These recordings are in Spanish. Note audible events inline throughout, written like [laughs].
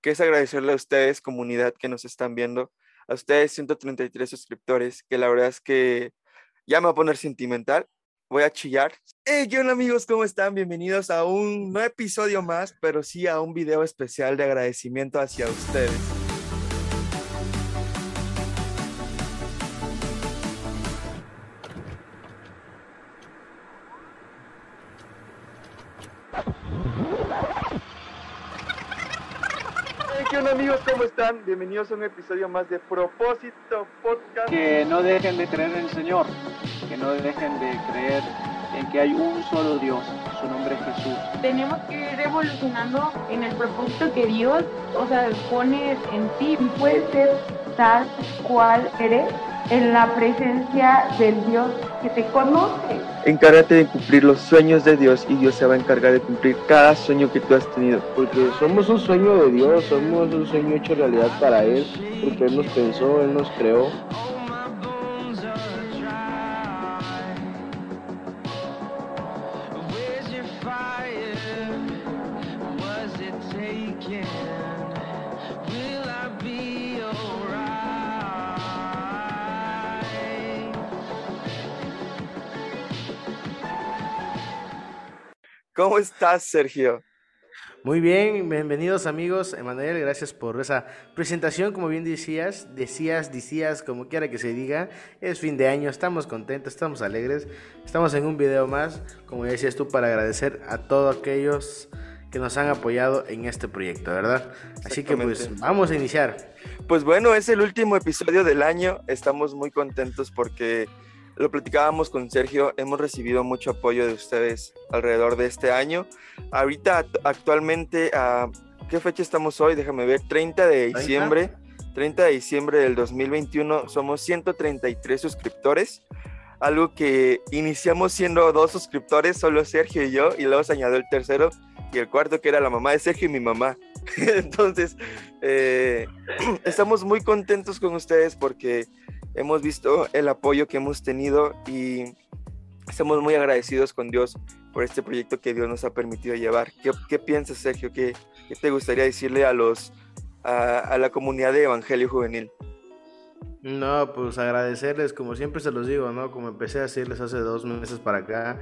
que es agradecerle a ustedes, comunidad que nos están viendo, a ustedes 133 suscriptores, que la verdad es que ya me voy a poner sentimental, voy a chillar. Hey, ¿qué onda amigos? ¿Cómo están? Bienvenidos a un no episodio más, pero sí a un video especial de agradecimiento hacia ustedes. Amigos? ¿Cómo están? Bienvenidos a un episodio más de Propósito Podcast. que no dejen de creer en el Señor, que no dejen de creer en que hay un solo Dios, su nombre es Jesús. tenemos que ir evolucionando en el propósito que Dios, o sea, pone en ti. Y puedes ser tal cual eres en la presencia del Dios que te conoce. Encárgate de cumplir los sueños de Dios y Dios se va a encargar de cumplir cada sueño que tú has tenido. porque somos un sueño de Dios, somos un sueño hecho realidad para Él, porque Él nos pensó, Él nos creó. ¿Cómo estás, Sergio? Muy bien, bienvenidos amigos. Emanuel, gracias por esa presentación. Como bien decías, decías, decías, como quiera que se diga, es fin de año, estamos contentos, estamos alegres. Estamos en un video más, como decías tú, para agradecer a todos aquellos que nos han apoyado en este proyecto, ¿verdad? Así que pues vamos a iniciar. Pues bueno, es el último episodio del año. Estamos muy contentos porque lo platicábamos con Sergio. Hemos recibido mucho apoyo de ustedes alrededor de este año. Ahorita, act- actualmente, ¿a qué fecha estamos hoy? Déjame ver, 30 de diciembre. 30 de diciembre del 2021 somos 133 suscriptores. Algo que iniciamos siendo dos suscriptores, solo Sergio y yo, y luego se añadió el tercero y el cuarto que era la mamá de Sergio y mi mamá. [laughs] Entonces, eh, [clears throat] estamos muy contentos con ustedes porque hemos visto el apoyo que hemos tenido y estamos muy agradecidos con Dios por este proyecto que Dios nos ha permitido llevar. ¿Qué, qué piensas, Sergio? ¿Qué, te gustaría decirle a los a, a la comunidad de Evangelio Juvenil? No, pues agradecerles, como siempre se los digo, ¿no? Como empecé a decirles hace dos meses para acá,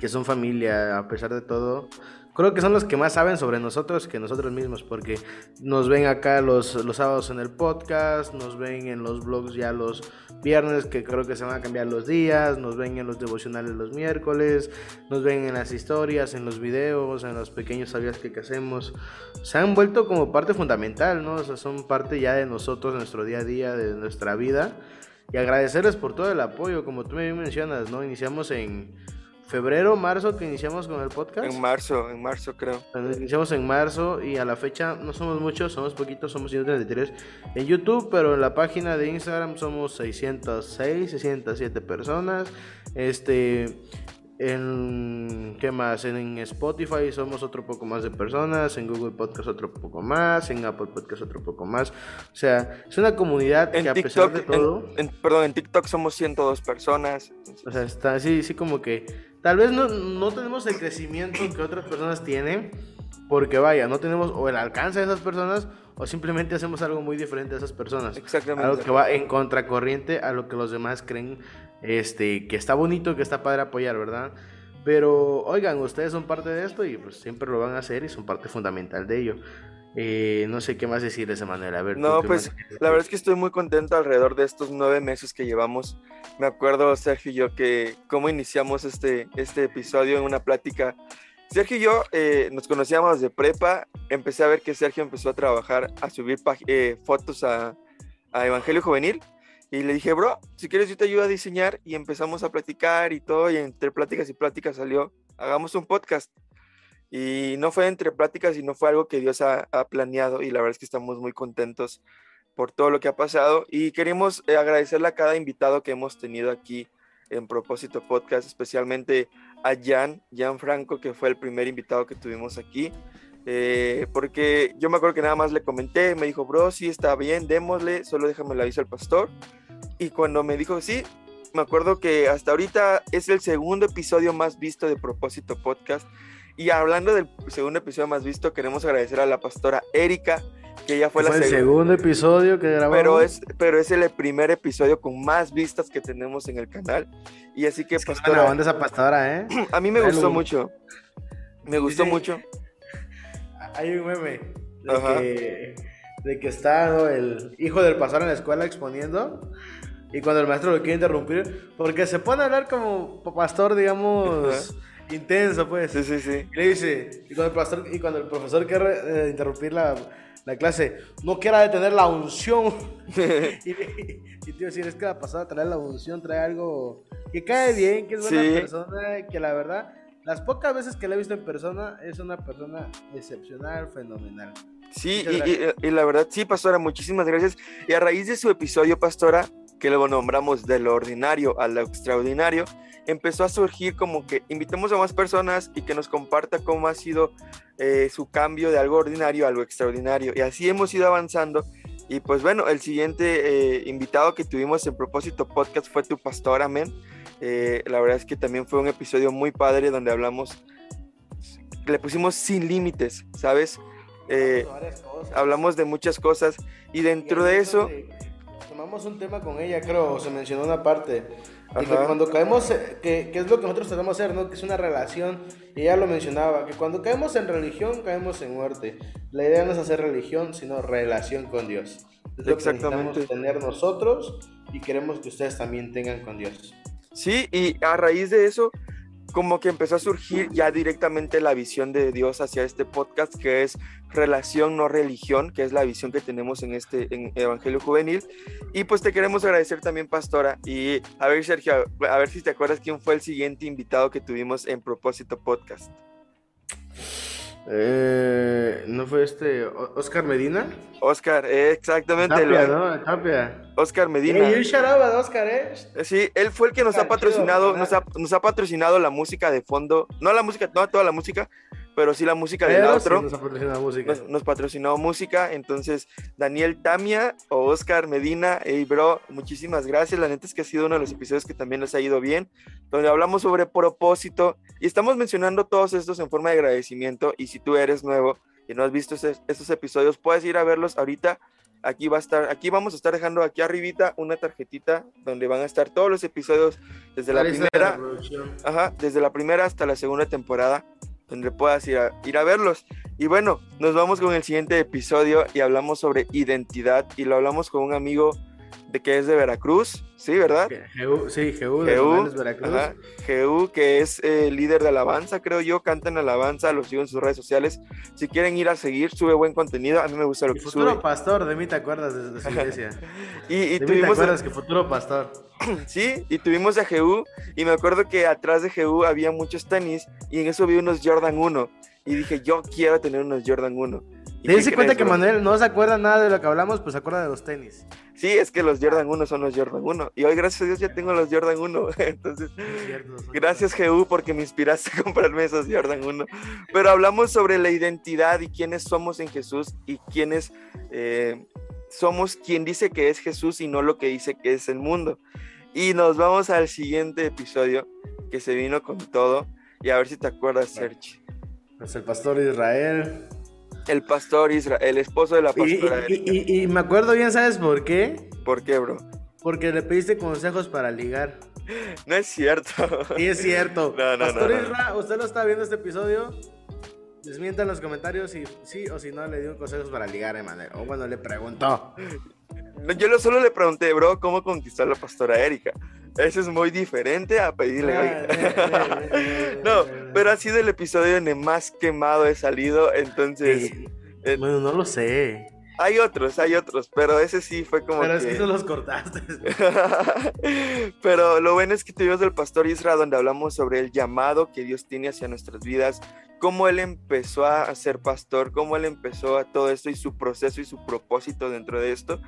que son familia a pesar de todo. Creo que son los que más saben sobre nosotros que nosotros mismos, porque nos ven acá los, los sábados en el podcast, nos ven en los vlogs ya los viernes, que creo que se van a cambiar los días, nos ven en los devocionales los miércoles, nos ven en las historias, en los videos, en los pequeños sabías que, que hacemos. Se han vuelto como parte fundamental, ¿no? O sea, son parte ya de nosotros, de nuestro día a día, de nuestra vida. Y agradecerles por todo el apoyo, como tú me mencionas, ¿no? Iniciamos en febrero, marzo, que iniciamos con el podcast. En marzo, en marzo creo. Bueno, Iniciamos en marzo y a la fecha no somos muchos, somos poquitos, somos 133 en YouTube, pero en la página de Instagram somos 606, 607 personas. Este, en ¿qué más? En Spotify somos otro poco más de personas, en Google Podcast otro poco más, en Apple Podcast otro poco más. O sea, es una comunidad En que a pesar TikTok, de todo, en- en- perdón, en TikTok somos 102 personas. o sea, está así, sí como que tal vez no, no tenemos el crecimiento que otras personas tienen, porque vaya, no tenemos o el alcance de esas personas o simplemente hacemos algo muy diferente a esas personas. Exactamente. Algo que va en contracorriente a lo que los demás creen este, que está bonito, que está padre apoyar, ¿verdad? Pero oigan, ustedes son parte de esto y pues siempre lo van a hacer y son parte fundamental de ello. Eh, no sé qué más decir de esa manera. A ver, ¿tú No, pues la verdad es que estoy muy contento alrededor de estos nueve meses que llevamos. Me acuerdo, Sergio y yo, que cómo iniciamos este, este episodio en una plática. Sergio y yo eh, nos conocíamos de prepa. Empecé a ver que Sergio empezó a trabajar, a subir eh, fotos a, a Evangelio Juvenil. Y le dije, bro, si quieres yo te ayudo a diseñar. Y empezamos a platicar y todo. Y entre pláticas y pláticas salió, hagamos un podcast. Y no fue entre pláticas, sino fue algo que Dios ha, ha planeado. Y la verdad es que estamos muy contentos por todo lo que ha pasado. Y queremos eh, agradecerle a cada invitado que hemos tenido aquí en Propósito Podcast, especialmente a Jan, Jan Franco, que fue el primer invitado que tuvimos aquí. Eh, porque yo me acuerdo que nada más le comenté, me dijo, bro, sí está bien, démosle, solo déjame le aviso al pastor. Y cuando me dijo sí, me acuerdo que hasta ahorita es el segundo episodio más visto de Propósito Podcast. Y hablando del segundo episodio más visto, queremos agradecer a la pastora Erika, que ya fue, Fue la el segunda. segundo episodio que grabamos. Pero es, pero es el primer episodio con más vistas que tenemos en el canal. Y así que, Es que pastora, onda esa pastora, ¿eh? [clears throat] a mí me Dale, gustó mucho. Me gustó mucho. Hay un meme de que, de que está ¿no? el hijo del pastor en la escuela exponiendo y cuando el maestro lo quiere interrumpir, porque se pone a hablar como pastor, digamos, intenso, pues. Sí, sí, sí. Y le dice, y cuando el, pastor, y cuando el profesor quiere eh, interrumpir la, la clase, no quiera detener la unción. [laughs] [laughs] y, y tío, si es que la pasada trae la unción, trae algo que cae bien, que es buena Sí. persona, que la verdad, las pocas veces que la he visto en persona, es una persona excepcional, fenomenal. Sí, y- y la verdad, sí, Pastora, muchísimas gracias. Y a raíz de su episodio, Pastora, que luego nombramos de lo ordinario a lo extraordinario, empezó a surgir como que invitemos a más personas y que nos comparta cómo ha sido eh, su cambio de algo ordinario a algo extraordinario. Y así hemos ido avanzando. Y pues bueno, el siguiente eh, invitado que tuvimos en Propósito Podcast fue tu pastor, amén. Eh, la verdad es que también fue un episodio muy padre donde hablamos, le pusimos sin límites, ¿sabes? Eh, hablamos de muchas cosas y dentro de eso, Tomamos un tema con ella, creo, se mencionó una parte. De que cuando caemos, eh, que, que es lo que nosotros tratamos de hacer, ¿no? Que es una relación, y ella lo mencionaba, que cuando caemos en religión, caemos en muerte. La idea no es hacer religión, sino relación con Dios. Es lo que Exactamente. tener nosotros y queremos que ustedes también tengan con Dios. sí, y a raíz de eso, como que empezó a surgir ya directamente la visión de Dios hacia este podcast, que es relación, no religión, que es la visión que tenemos en este en Evangelio Juvenil. Y pues te queremos agradecer también, Pastora. Y a ver, Sergio, a ver si te acuerdas quién fue el siguiente invitado que tuvimos en Propósito Podcast. Eh, ¿No fue este Oscar Medina? Oscar, eh, exactamente, Tapia, ¿no? Tapia. Oscar Medina. Ey, un shout out Oscar, ¿eh? Sí, él fue el que nos ha patrocinado, nos ha, nos ha patrocinado la música de fondo, no la música, no toda la música, pero sí la música del Pero outro. sí nos ha patrocinado música. Nos, nos patrocinó música, entonces Daniel Tamia o Oscar Medina, hey bro, muchísimas gracias, la neta es que ha sido uno de los episodios que también les ha ido bien, donde hablamos sobre propósito y estamos mencionando todos estos en forma de agradecimiento y si tú eres nuevo y no has visto estos episodios, puedes ir a verlos ahorita, aquí va a estar, aquí vamos a estar dejando aquí arribita una tarjetita donde van a estar todos los episodios desde la primera. Ajá, desde la primera hasta la segunda temporada, donde puedas ir a, ir a verlos. Y bueno, nos vamos con el siguiente episodio y hablamos sobre identidad y lo hablamos con un amigo de que es de Veracruz, ¿sí, verdad? Jeú, sí, Jeú, de Romales, Veracruz. ajá, Jeú, que es eh, líder de alabanza, creo yo, canta en alabanza, lo sigo en sus redes sociales. Si quieren ir a seguir, sube buen contenido, a mí me gusta lo Y que futuro sube. pastor, de mí te acuerdas de, de su [laughs] iglesia. Y, y de mí te tuvimos, acuerdas que futuro pastor. [clears throat] Sí, y tuvimos a Jehú y me acuerdo que atrás de Jehú había muchos tenis y en eso vi unos Jordan 1 y dije, yo quiero tener unos Jordan 1. ¿Y Te qué diste cuenta crees, que bro? Manuel no se acuerda nada de lo que hablamos, pues se acuerda de los tenis. Sí, es que los Jordan 1 son los Jordan 1 y hoy gracias a Dios ya tengo los Jordan 1, entonces cierto, gracias Jehú porque me inspiraste [laughs] a comprarme esos Jordan 1. Pero hablamos sobre la identidad y quiénes somos en Jesús y quiénes eh, somos quien dice que es Jesús y no lo que dice que es el mundo. Y nos vamos al siguiente episodio que se vino con todo. Y a ver si te acuerdas, Sergi. Pues el pastor Israel. El pastor Israel, el esposo de la Y, pastora. y- Erika. y- y me acuerdo bien, ¿sabes por qué? ¿Por qué, bro? Porque le pediste consejos para ligar. No es cierto. Sí, es cierto. [laughs] No, no, Pastor no, no. Isra, ¿usted lo está viendo este episodio? Desmienta en los comentarios si sí o si no le dio consejos para ligar, Emanuel. O bueno, le preguntó. Yo lo- solo le pregunté, bro, ¿cómo conquistó a la pastora Erika? Eso es muy diferente a pedirle. Ah, [laughs] No, pero ha sido el episodio en el más quemado he salido, entonces eh, eh, Bueno, no lo sé. hay otros, hay otros, pero ese sí fue como Pero que... es que no los cortaste. [laughs] Pero lo bueno es que tuvimos del pastor Isra donde hablamos sobre el llamado que Dios tiene hacia nuestras vidas, cómo él empezó a ser pastor, cómo él empezó a todo esto y su proceso y su propósito dentro de esto.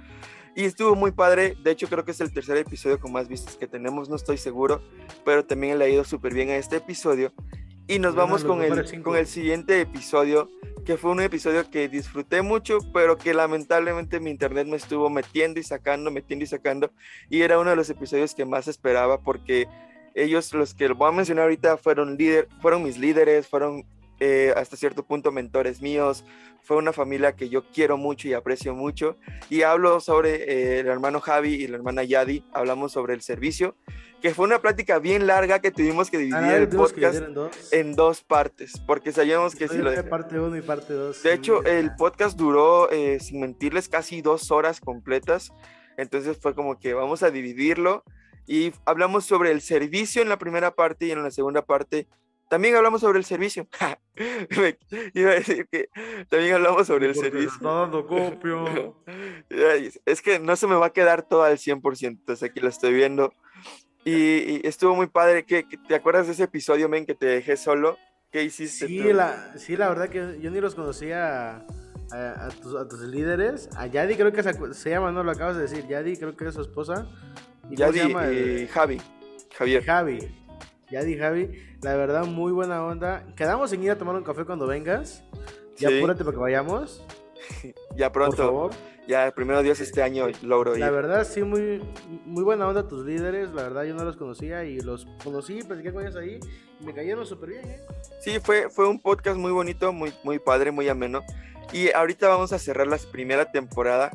Y estuvo muy padre, de hecho creo que es el tercer episodio con más vistas que tenemos, no estoy seguro, pero también le ha ido súper bien a este episodio. Y nos vamos con el, cinco. con el siguiente episodio, que fue un episodio que disfruté mucho, pero que lamentablemente mi internet me estuvo metiendo y sacando, metiendo y sacando. Y era uno de los episodios que más esperaba porque ellos, los que voy a mencionar ahorita, fueron, líder, fueron mis líderes, fueron eh, hasta cierto punto mentores míos, fue una familia que yo quiero mucho y aprecio mucho. Y hablo sobre eh, el hermano Javi y la hermana Yadi, hablamos sobre el servicio, que fue una plática bien larga que tuvimos que dividir Ah, el podcast en dos. en dos partes, porque sabíamos que si lo dej- parte 1 y parte 2. De hecho, el podcast duró, eh, sin mentirles, casi dos horas completas. Entonces fue como que vamos a dividirlo y hablamos sobre el servicio en la primera parte y en la segunda parte también hablamos sobre el servicio. [laughs] Iba a decir que también hablamos sobre el servicio. dando [laughs] copio. Es que no se me va a quedar todo al 100%, entonces aquí lo estoy viendo. Y, y estuvo muy padre. que ¿Te acuerdas de ese episodio, men, que te dejé solo? ¿Qué hiciste Sí, tú? la, sí, la verdad que yo ni los conocía a, a tus, a tus líderes. A Yadi creo que se, se llama, no lo acabas de decir. Yadi creo que es su esposa. ¿Y cómo se Yadi llama? y Javi. Javier. Javi. Yadi Javi. La verdad, muy buena onda. Quedamos en ir a tomar un café cuando vengas. Y Sí. apúrate para que vayamos. [laughs] Ya Por pronto. favor. Ya, primero Dios, este año logro ir. La verdad, sí, muy, muy buena onda tus líderes. La verdad, yo no los conocía y los conocí, platiqué con ellos ahí. Y me cayeron súper bien, ¿eh? Sí, fue, fue un podcast muy bonito, muy, muy padre, muy ameno. Y ahorita vamos a cerrar la primera temporada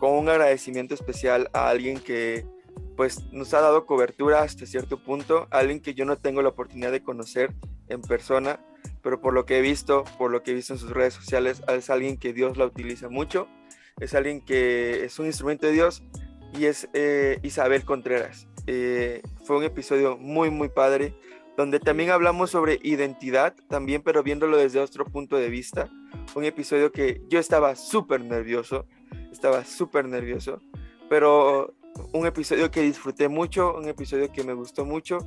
con un agradecimiento especial a alguien que pues nos ha dado cobertura hasta cierto punto, alguien que yo no tengo la oportunidad de conocer en persona, pero por lo que he visto, por lo que he visto en sus redes sociales, es alguien que Dios la utiliza mucho, es alguien que es un instrumento de Dios y es eh, Isabel Contreras. Eh, fue un episodio muy, muy padre donde también hablamos sobre identidad, también, pero viéndolo desde otro punto de vista. Un episodio que yo estaba súper nervioso, estaba súper nervioso, pero un episodio que disfruté mucho, un episodio que me gustó mucho,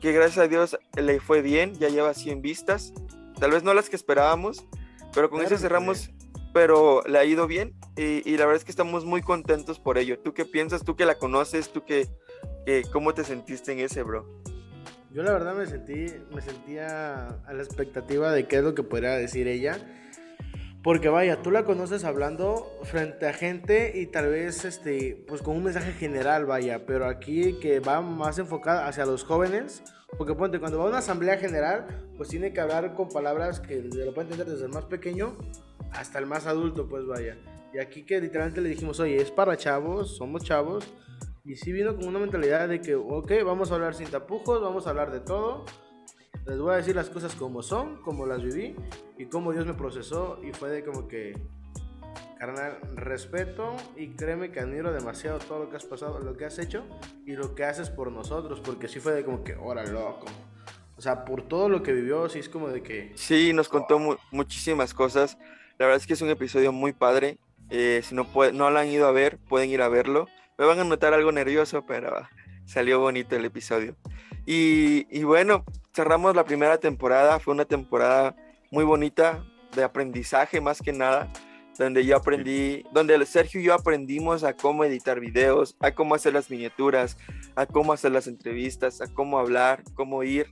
que gracias a Dios le fue bien, ya lleva 100 vistas, tal vez no las que esperábamos, pero con Claro eso cerramos, pero le ha ido bien y, y la verdad es que estamos muy contentos por ello. ¿Tú qué piensas? ¿Tú que la conoces? ¿Tú que, que cómo te sentiste en ese, bro? Yo la verdad me sentí, me sentía a la expectativa de qué es lo que podría decir ella. Porque vaya, tú la conoces hablando frente a gente y tal vez este, pues con un mensaje general, vaya, pero aquí que va más enfocada hacia los jóvenes, porque ponte, cuando va a una asamblea general, pues tiene que hablar con palabras que lo puede entender desde el más pequeño hasta el más adulto, pues vaya. Y aquí que literalmente le dijimos, oye, es para chavos, somos chavos, y sí vino con una mentalidad de que, ok, vamos a hablar sin tapujos, vamos a hablar de todo. Les voy a decir las cosas como son, como las viví y cómo Dios me procesó. Y fue de como que, carnal, respeto y créeme que admiro demasiado todo lo que has pasado, lo que has hecho y lo que haces por nosotros. Porque sí fue de como que, ora loco. O sea, por todo lo que vivió, sí es como de que, Sí, nos contó mu- muchísimas cosas. La verdad es que es un episodio muy padre. Eh, si no, puede- no lo han ido a ver, pueden ir a verlo. Me van a notar algo nervioso, pero salió bonito el episodio. Y, y bueno, cerramos la primera temporada. Fue una temporada muy bonita de aprendizaje más que nada. Donde yo aprendí, donde Sergio y yo aprendimos a cómo editar videos, a cómo hacer las miniaturas, a cómo hacer las entrevistas, a cómo hablar, cómo ir.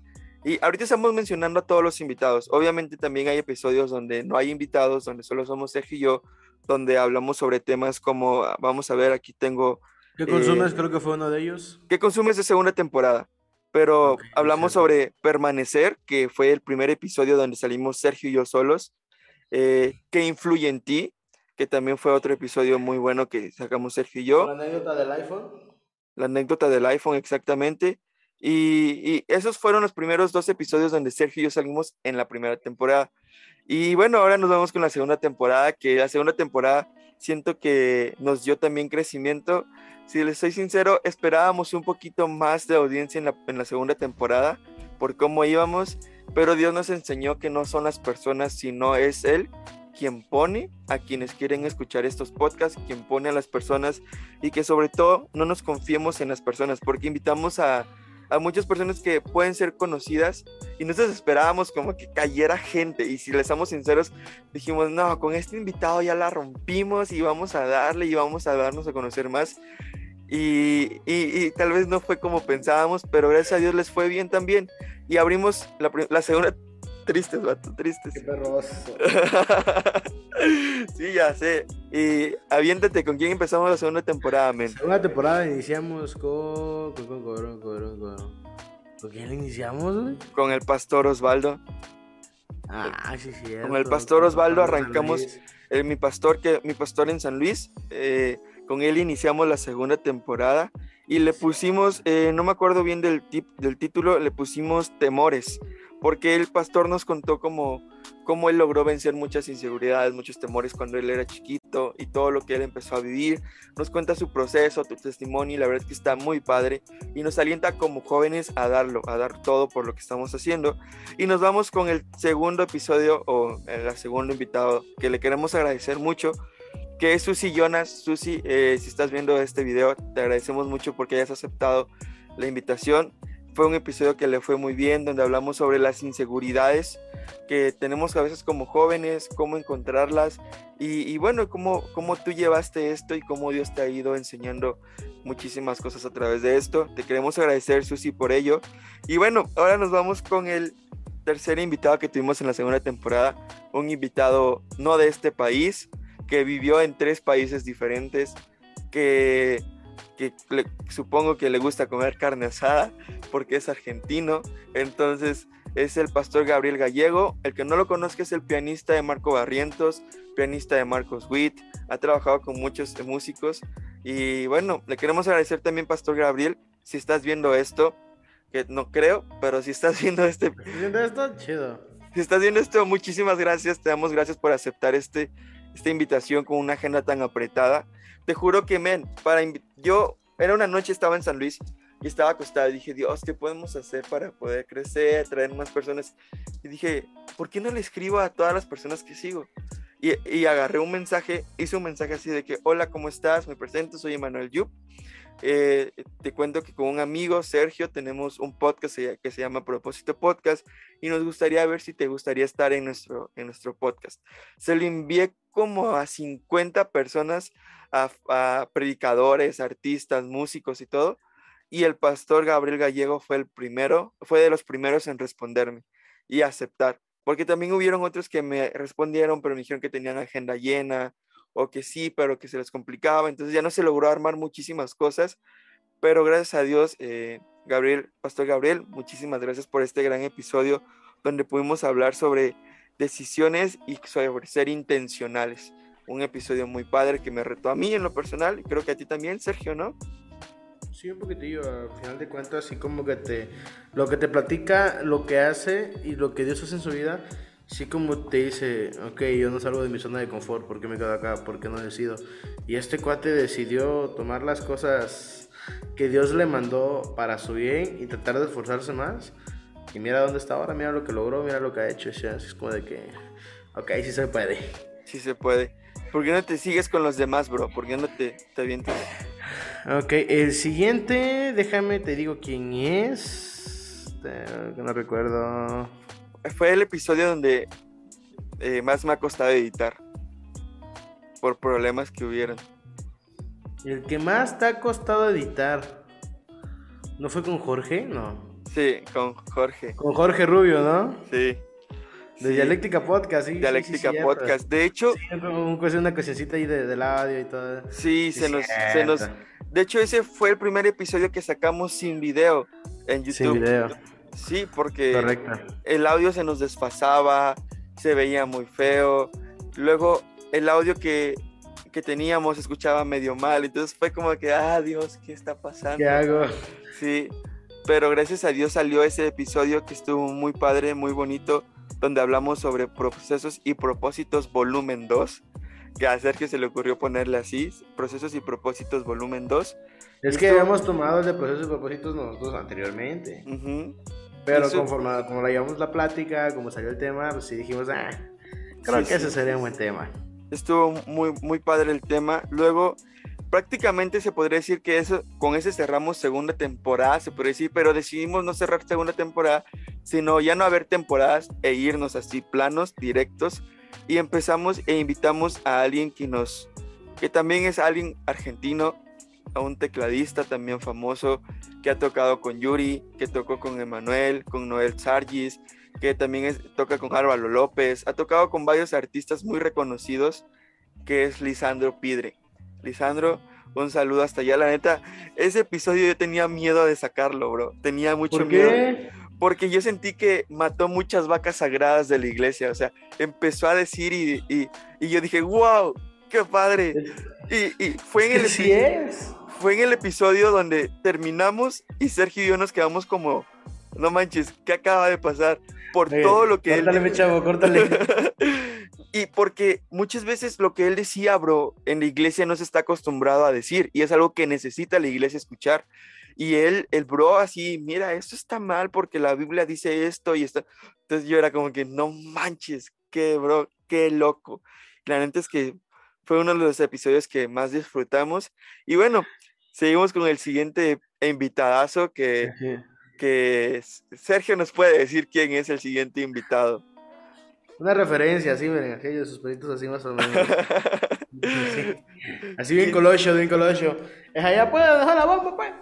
Y ahorita estamos mencionando a todos los invitados. Obviamente también hay episodios donde no hay invitados, donde solo somos Sergio y yo, donde hablamos sobre temas como, ah, vamos a ver, aquí tengo, ¿qué Eh, consumes? Creo que fue uno de ellos. ¿qué consumes de segunda temporada? Pero hablamos sobre permanecer, que fue el primer episodio donde salimos Sergio y yo solos. Eh, ¿Qué influye en ti? Que también fue otro episodio muy bueno que sacamos Sergio y yo. La anécdota del iPhone. la anécdota del iPhone exactamente. Y, y esos fueron los primeros dos episodios donde Sergio y yo salimos en la primera temporada. Y bueno, ahora nos vamos con la segunda temporada, que la segunda temporada siento que nos dio también crecimiento. Si les soy sincero, esperábamos un poquito más de audiencia en la, en la segunda temporada por cómo íbamos, pero Dios nos enseñó que no son las personas, sino es Él quien pone a quienes quieren escuchar estos podcasts, quien pone a las personas y que sobre todo no nos confiemos en las personas, porque invitamos a, a muchas personas que pueden ser conocidas y nosotros esperábamos como que cayera gente y si les somos sinceros dijimos, no, con este invitado ya la rompimos y vamos a darle y vamos a darnos a conocer más. Y, y- tal vez no fue como pensábamos, pero gracias a Dios les fue bien también. Y abrimos la segunda... Tristes, vato, tristes. Qué perroso. [laughs] sí, ya sé. Y aviéntate, ¿con quién empezamos la segunda temporada, men? Segunda temporada iniciamos con. con. con. con. con. con- ¿Con quién iniciamos, güey? Con el pastor Osvaldo. Ah, sí, sí. Con el pastor Osvaldo arrancamos eh, mi pastor, que mi pastor en San Luis, eh, con él iniciamos la segunda temporada y le pusimos, eh, no me acuerdo bien del, tip, del título, le pusimos temores, porque el pastor nos contó cómo, cómo él logró vencer muchas inseguridades, muchos temores cuando él era chiquito y todo lo que él empezó a vivir. Nos cuenta su proceso, tu testimonio y la verdad es que está muy padre y nos alienta como jóvenes a darlo, a dar todo por lo que estamos haciendo. Y nos vamos con el segundo episodio o el segundo invitado que le queremos agradecer mucho que es Susi Jonas. Susi, eh, si estás viendo este video, te agradecemos mucho porque hayas aceptado la invitación. Fue un episodio que le fue muy bien, donde hablamos sobre las inseguridades que tenemos a veces como jóvenes, cómo encontrarlas y, y bueno, cómo, cómo tú llevaste esto y cómo Dios te ha ido enseñando muchísimas cosas a través de esto. Te queremos agradecer, Susi, por ello. Y bueno, ahora nos vamos con el tercer invitado que tuvimos en la segunda temporada, un invitado no de este país, que vivió en tres países diferentes, que, que le- supongo que le gusta comer carne asada porque es argentino. Entonces es el pastor Gabriel Gallego. El que no lo conozca es el pianista de Marco Barrientos, pianista de Marcos Witt. Ha trabajado con muchos músicos. Y bueno, le queremos agradecer también, pastor Gabriel, si estás viendo esto, que no creo, pero si estás viendo este Viendo esto, chido. si estás viendo esto, muchísimas gracias. Te damos gracias por aceptar este, esta invitación con una agenda tan apretada. Te juro que, men, para yo era una noche, estaba en San Luis y estaba acostado y dije, Dios, ¿qué podemos hacer para poder crecer, traer más personas? Y dije, ¿por qué no le escribo a todas las personas que sigo? Y, y agarré un mensaje, hice un mensaje así de que, hola, ¿cómo estás? Me presento, soy Emanuel Yup. Eh, te cuento que con un amigo, Sergio, tenemos un podcast que se llama Propósito Podcast y nos gustaría ver si te gustaría estar en nuestro, en nuestro podcast. Se lo envié como a 50 personas, a, a predicadores, artistas, músicos y todo, y el pastor Gabriel Gallego fue el primero, fue de los primeros en responderme y aceptar, porque también hubieron otros que me respondieron, pero me dijeron que tenían agenda llena o que sí, pero que se les complicaba, entonces ya no se logró armar muchísimas cosas, pero gracias a Dios, eh, Gabriel, Pastor Gabriel, muchísimas gracias por este gran episodio donde pudimos hablar sobre decisiones y sobre ser intencionales. Un episodio muy padre que me retó a mí en lo personal creo que a ti también, Sergio, ¿no? Sí, un poquitillo, al final de cuentas, así como que te, lo que te platica, lo que hace y lo que Dios hace en su vida, sí como te dice, ok, yo no salgo de mi zona de confort, ¿por qué me quedo acá? ¿Por qué no decido? Y este cuate decidió tomar las cosas que Dios le mandó para su bien y tratar de esforzarse más. Y mira dónde está ahora, mira lo que logró, mira lo que ha hecho. O sea, así es como de que, ok, sí se puede. Sí se puede. ¿Por qué no te sigues con los demás, bro? ¿Por qué no te, te avientas? Ok, el siguiente, déjame te digo quién es. Que no recuerdo. Fue el episodio donde eh, más me ha costado editar por problemas que hubieron. El que más te ha costado editar. ¿No fue con Jorge? No. Sí, con Jorge. Con Jorge Rubio, ¿no? Sí. De Sí, Dialéctica Podcast, sí. sí, sí, Dialéctica. Podcast. De hecho, Sí, una cosecita ahí de- del audio y todo. sí, se nos, se nos... De hecho, ese fue el primer episodio que sacamos sin video en YouTube. Sin video. Sí, porque Correcto. el audio se nos desfasaba, se veía muy feo. Luego, el audio que, que teníamos escuchaba medio mal. Entonces fue como que, ah, Dios, ¿qué está pasando? ¿Qué hago? Sí, pero gracias a Dios salió ese episodio que estuvo muy padre, muy bonito, donde hablamos sobre procesos y propósitos volumen 2, que a Sergio se le ocurrió ponerle así, procesos y propósitos volumen 2. Es que habíamos tomado el de procesos y propósitos nosotros anteriormente. Ujú. Pero Eso- conforme como la llevamos la plática, como salió el tema, pues sí dijimos, ah, creo Sí, que sí. ese sería un buen tema. Estuvo muy, muy padre el tema. Luego, prácticamente se podría decir que eso, con ese cerramos segunda temporada, se podría decir, pero decidimos no cerrar segunda temporada, sino ya no haber temporadas e irnos así planos, directos. Y empezamos e invitamos a alguien que nos, que también es alguien argentino, a un tecladista también famoso, que ha tocado con Yuri, que tocó con Emanuel, con Noel Sargis, que también es- toca con Álvaro López, ha tocado con varios artistas muy reconocidos, que es Lisandro Pidre. Lisandro, un saludo hasta allá, la neta, ese episodio yo tenía miedo de sacarlo, bro, tenía mucho ¿Por miedo, qué? porque yo sentí que mató muchas vacas sagradas de la iglesia, o sea, empezó a decir y, y- y yo dije, wow, qué padre. Y, y fue, en el, Sí es. fue en el episodio donde terminamos y Sergio y yo nos quedamos como, no manches, ¿qué acaba de pasar? Por Oye, todo lo que él Córtale, mi chavo, córtale. [laughs] y porque muchas veces lo que él decía, bro, en la iglesia no se está acostumbrado a decir y es algo que necesita la iglesia escuchar. Y él, el bro, así, mira, esto está mal porque la Biblia dice esto y esto. Entonces yo era como que, no manches, qué bro, qué loco. La neta es que fue uno de los episodios que más disfrutamos. Y bueno, seguimos con el siguiente invitadazo que, que Sergio nos puede decir quién es el siguiente invitado. Una referencia, así, miren, aquellos sus pelitos así más o menos. [laughs] Sí. Así bien colocho, bien colocho. Es allá, pues, dejar la bomba, pues.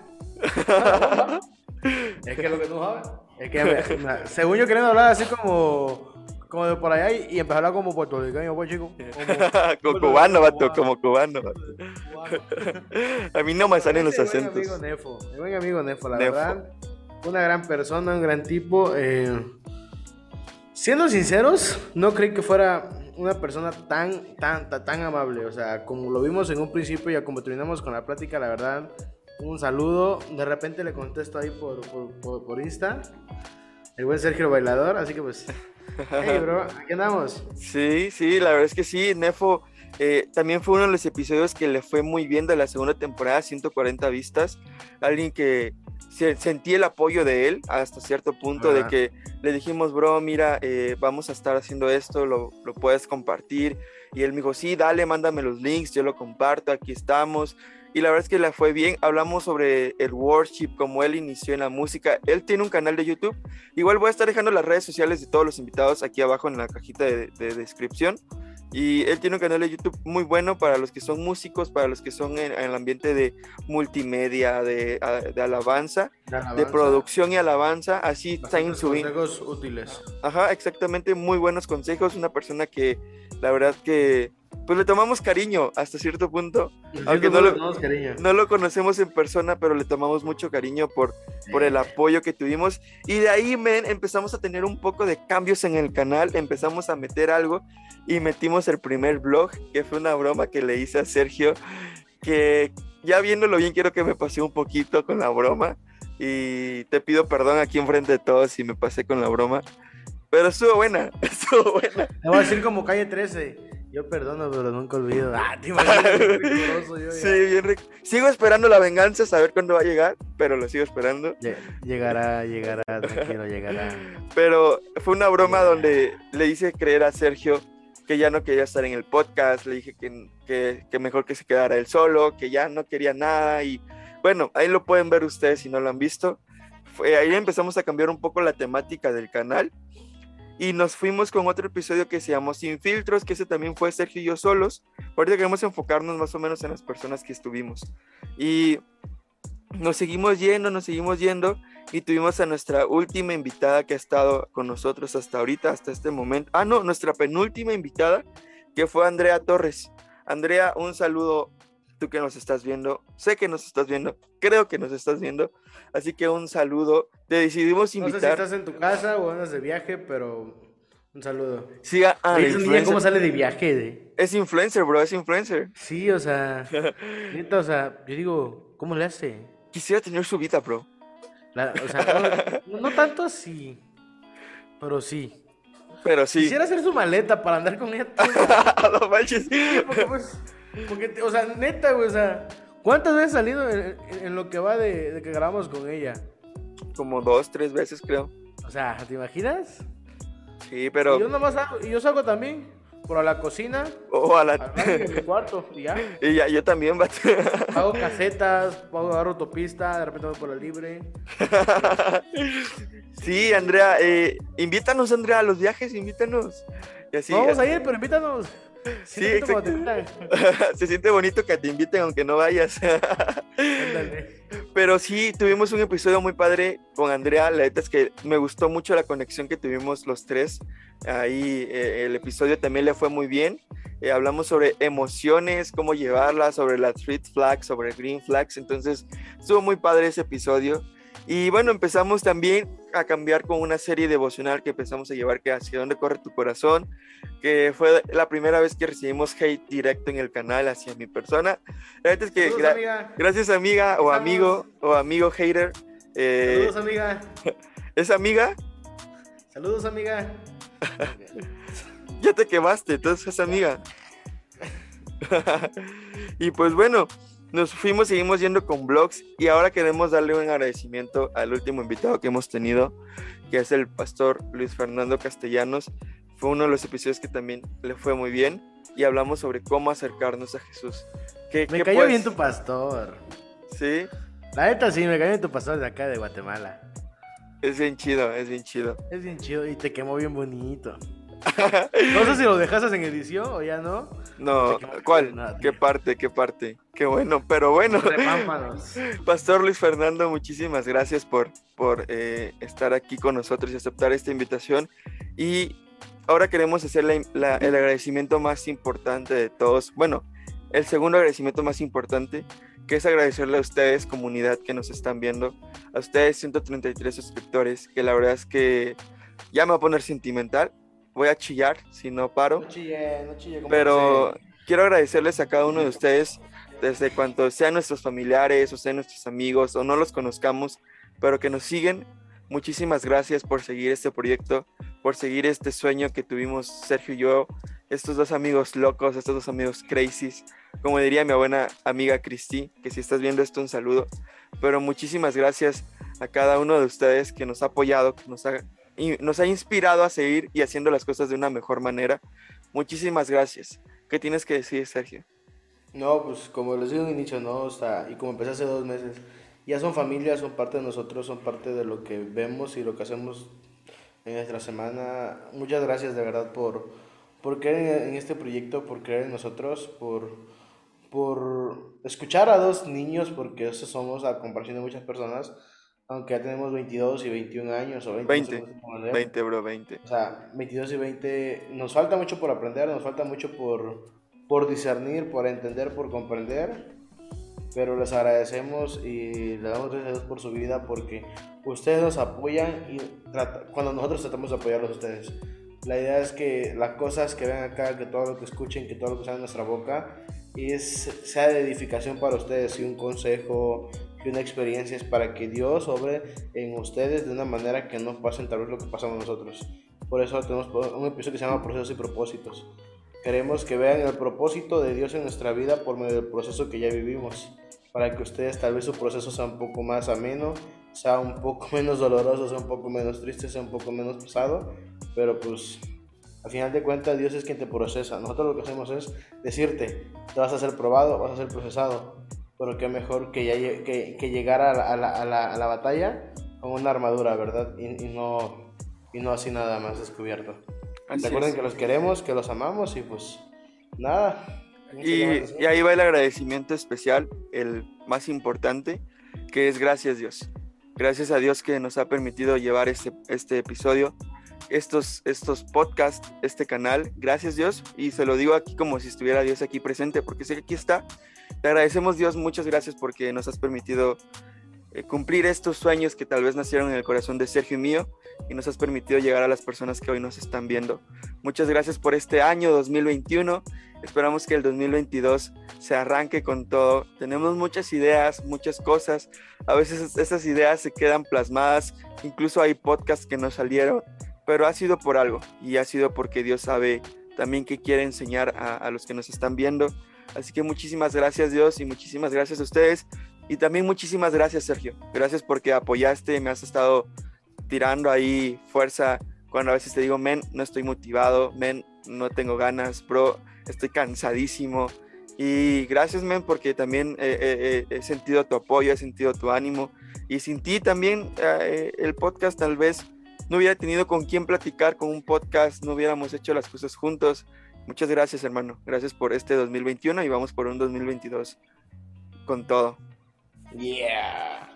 [laughs] Es que lo que tú sabes. Es que, según yo queriendo hablar así como, como de por allá y, y empezar a hablar como puertorriqueño, pues, chico. [laughs] como cubano, vato, como cubano. [laughs] A mí no me salen los Ese buen acentos. amigo Nefo, mi buen amigo Nefo, la Nefo. verdad. Una gran persona, un gran tipo. eh, siendo sinceros, no creí que fuera una persona tan, tan, tan, tan amable. O sea, como lo vimos en un principio y como terminamos con la plática, la verdad, un saludo. De repente le contesto ahí por, por, por, por Insta. El buen Sergio Bailador, así que pues. Hey, bro, aquí andamos. Sí, sí, la verdad es que sí, Nefo eh, también fue uno de los episodios que le fue muy bien de la segunda temporada, 140 vistas. Alguien que se- sentí el apoyo de él hasta cierto punto de que le dijimos, bro, mira, eh, vamos a estar haciendo esto, lo, lo puedes compartir. Y él me dijo, sí, dale, mándame los links, yo lo comparto, aquí estamos. Y la verdad es que le fue bien. Hablamos sobre el worship, cómo él inició en la música. Él tiene un canal de YouTube. Igual voy a estar dejando las redes sociales de todos los invitados aquí abajo en la cajita de, de descripción. Y él tiene un canal de YouTube muy bueno para los que son músicos, para los que son en, en el ambiente de multimedia, de, a- de alabanza, de producción y alabanza. Así está en su... consejos útiles. Ajá, exactamente, muy buenos consejos. Una persona que la verdad que pues le tomamos cariño hasta cierto punto. Aunque no lo-. No lo conocemos en persona, pero le tomamos mucho cariño por, por el apoyo que tuvimos. Y de ahí, men, empezamos a tener un poco de cambios en el canal, empezamos a meter algo y metimos el primer vlog, que fue una broma que le hice a Sergio, que ya viéndolo bien quiero que me pasé un poquito con la broma. Y te pido perdón aquí enfrente de todos si me pasé con la broma. Pero estuvo buena, [laughs] estuvo buena. Le voy a decir como calle 13. Yo perdono, pero nunca olvido. [laughs] Ah, te yo ya. Sí, bien rico. Sigo esperando la venganza, saber cuándo va a llegar, pero lo sigo esperando. Lle- Llegará, llegará, tranquilo, llegará. Pero fue una broma donde le hice creer a Sergio que ya no quería estar en el podcast, le dije que, que, que mejor que se quedara él solo, que ya no quería nada y bueno, ahí lo pueden ver ustedes si no lo han visto. Fue, ahí empezamos a cambiar un poco la temática del canal y nos fuimos con otro episodio que se llamó Sin Filtros, que ese también fue Sergio y yo solos. Ahorita queremos enfocarnos más o menos en las personas que estuvimos. Y nos seguimos yendo, nos seguimos yendo y tuvimos a nuestra última invitada que ha estado con nosotros hasta ahorita, hasta este momento. Ah, no, nuestra penúltima invitada, que fue Andrea Torres. Andrea, un saludo, tú que nos estás viendo. Sé que nos estás viendo, creo que nos estás viendo. Así que un saludo. Te decidimos No sé si invitar. estás en tu casa o andas de viaje, pero un saludo. Siga a la Oye, esa niña, ¿Cómo influencer. sale de viaje? De? Es influencer, bro, es influencer. Sí, o sea, [laughs] neta, o sea, yo digo, ¿cómo le hace? Quisiera tener su vida, bro. La- o sea, no, no tanto así, pero sí. Pero sí. Quisiera hacer su maleta para andar con ella. [laughs] no manches. Porque, pues, porque, o sea, neta, güey, o sea, ¿cuántas veces has salido en, lo que va de, de que grabamos con ella? Como dos, tres veces, creo. O sea, ¿te imaginas? Sí, pero. Y yo nomás salgo, y yo salgo también por a la cocina, Oh, a la- en mi [laughs] cuarto, y ya. y ya, yo también, vato. Hago [laughs] casetas, hago agarro autopista, de repente voy por la libre. [laughs] sí, Andrea, eh, invítanos, Andrea, a los viajes, invítanos. Y así, vamos a ir, pero invítanos. Sí, invitan. [laughs] se siente bonito que te inviten aunque no vayas. Ándale. Pero sí, tuvimos un episodio muy padre con Andrea. La neta es que me gustó mucho la conexión que tuvimos los tres. Ahí eh, el episodio también le fue muy bien. Eh, hablamos sobre emociones, cómo llevarlas, sobre las red flags, sobre green flags. Entonces, estuvo muy padre ese episodio. Y bueno, empezamos también a cambiar con una serie devocional que empezamos a llevar, que hacia dónde corre tu corazón, que fue la primera vez que recibimos hate directo en el canal hacia mi persona. La verdad es que Saludos, gra- amiga. gracias amiga o amigo o amigo hater. eh, Saludos, amiga. [laughs] ¿Es amiga? Saludos, amiga. [laughs] Ya te quemaste, entonces es amiga. [laughs] y pues bueno, nos fuimos, seguimos yendo con vlogs y ahora queremos darle un agradecimiento al último invitado que hemos tenido, que es el pastor Luis Fernando Castellanos. Fue uno de los episodios que también le fue muy bien y hablamos sobre cómo acercarnos a Jesús. ¿Qué, Me qué cayó bien tu pastor. Sí, La neta sí, me cayó bien tu pastor de acá de Guatemala. es bien chido, es bien chido. Es bien chido y te quemó bien bonito. [laughs] No sé si lo dejaste en edición o ya no. No, ¿cuál? nada, ¿Qué parte? ¿Qué parte? Qué bueno, pero bueno. Repámpanos. [laughs] Pastor Luis Fernando, muchísimas gracias por, por eh, estar aquí con nosotros y aceptar esta invitación. Y ahora queremos hacer la- la- el agradecimiento más importante de todos. Bueno, el segundo agradecimiento más importante, que es agradecerle a ustedes, comunidad que nos están viendo, a ustedes 133 suscriptores, que la verdad es que ya me voy a poner sentimental, voy a chillar si no paro. No chille, no chille. ¿cómo Pero quiero agradecerles a cada uno de ustedes, desde cuanto sean nuestros familiares o sean nuestros amigos o no los conozcamos, pero que nos siguen. Muchísimas gracias por seguir este proyecto, por seguir este sueño que tuvimos Sergio y yo, estos dos amigos locos, estos dos amigos crazies. Como diría mi buena amiga Cristi, que si estás viendo esto, un saludo. Pero muchísimas gracias a cada uno de ustedes que nos ha apoyado, que nos ha, nos ha inspirado a seguir y haciendo las cosas de una mejor manera. Muchísimas gracias. ¿Qué tienes que decir, Sergio? No, pues como les digo en inicio, ¿no? O sea, y como empecé hace dos meses, ya son familia, son parte de nosotros, son parte de lo que vemos y lo que hacemos en nuestra semana. Muchas gracias de verdad por, por creer en este proyecto, por creer en nosotros, por, por escuchar a dos niños, porque eso somos a comparación de muchas personas, aunque ya tenemos 22 y 21 años o 20. no sé 20, cómo se llama, ¿eh? 20, bro, 20. O sea, 22 y 20, nos falta mucho por aprender, nos falta mucho por, por discernir, por entender, por comprender. Pero les agradecemos y le damos gracias a Dios por su vida porque ustedes nos apoyan y trata- cuando nosotros tratamos de apoyarlos a ustedes. La idea es que las cosas que ven acá, que todo lo que escuchen, que todo lo que sale de nuestra boca, es, sea de edificación para ustedes y un consejo y una experiencia es para que Dios obre en ustedes de una manera que no pasen tal vez lo que pasamos nosotros. Por eso tenemos un episodio que se llama Procesos y Propósitos. Queremos que vean el propósito de Dios en nuestra vida por medio del proceso que ya vivimos, para que ustedes tal vez su proceso sea un poco más ameno, sea un poco [laughs] menos doloroso, sea un poco menos triste, sea un poco menos pesado, pero pues al final de cuentas Dios es quien te procesa. Nosotros lo que hacemos es decirte, te vas a ser probado, vas a ser procesado, pero qué mejor que, ya, que, que llegar a la, a, la, a, la, a la batalla con una armadura, ¿verdad? Y, y no, y no así nada más descubierto. Así Recuerden es. que los queremos, que los amamos y pues nada. Muchas Y, ahí va el agradecimiento especial, el más importante, que es gracias Dios. Gracias a Dios que nos ha permitido llevar este, este episodio, estos, estos podcasts, este canal. Gracias Dios. Y se lo digo aquí como si estuviera Dios aquí presente, porque sé que aquí está. Te agradecemos Dios, muchas gracias porque nos has permitido eh, cumplir estos sueños que tal vez nacieron en el corazón de Sergio y mío y nos has permitido llegar a las personas que hoy nos están viendo. Muchas gracias por este año 2021. Esperamos que el 2022 se arranque con todo. Tenemos muchas ideas, muchas cosas. A veces es- esas ideas se quedan plasmadas. Incluso hay podcasts que no salieron, pero ha sido por algo y ha sido porque Dios sabe también qué quiere enseñar a, a los que nos están viendo. Así que muchísimas gracias Dios y muchísimas gracias a ustedes. Y también muchísimas gracias Sergio. Gracias porque apoyaste, me has estado tirando ahí fuerza cuando a veces te digo, men, no estoy motivado, men, no tengo ganas, bro, estoy cansadísimo. Y gracias, men, porque también eh, eh, eh, he sentido tu apoyo, he sentido tu ánimo. Y sin ti también el podcast tal vez no hubiera tenido con quién platicar con un podcast, no hubiéramos hecho las cosas juntos. Muchas gracias, hermano. Gracias por este 2021 y vamos por un 2022 con todo. Yeah.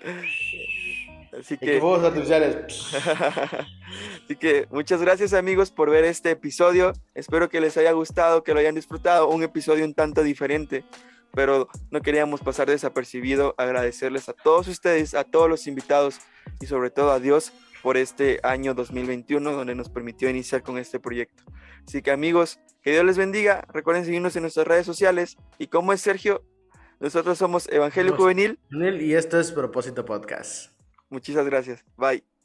Así que. Psh. [laughs] Así que muchas gracias amigos por ver este episodio. Espero que les haya gustado, que lo hayan disfrutado. Un episodio un tanto diferente, pero no queríamos pasar desapercibido. Agradecerles a todos ustedes, a todos los invitados y sobre todo a Dios por este año 2021 donde nos permitió iniciar con este proyecto. Así que amigos, que Dios les bendiga. Recuerden seguirnos en nuestras redes sociales. Y como es Sergio, nosotros somos Evangelio Juvenil. Y esto es Propósito Podcast. Muchas gracias. Bye.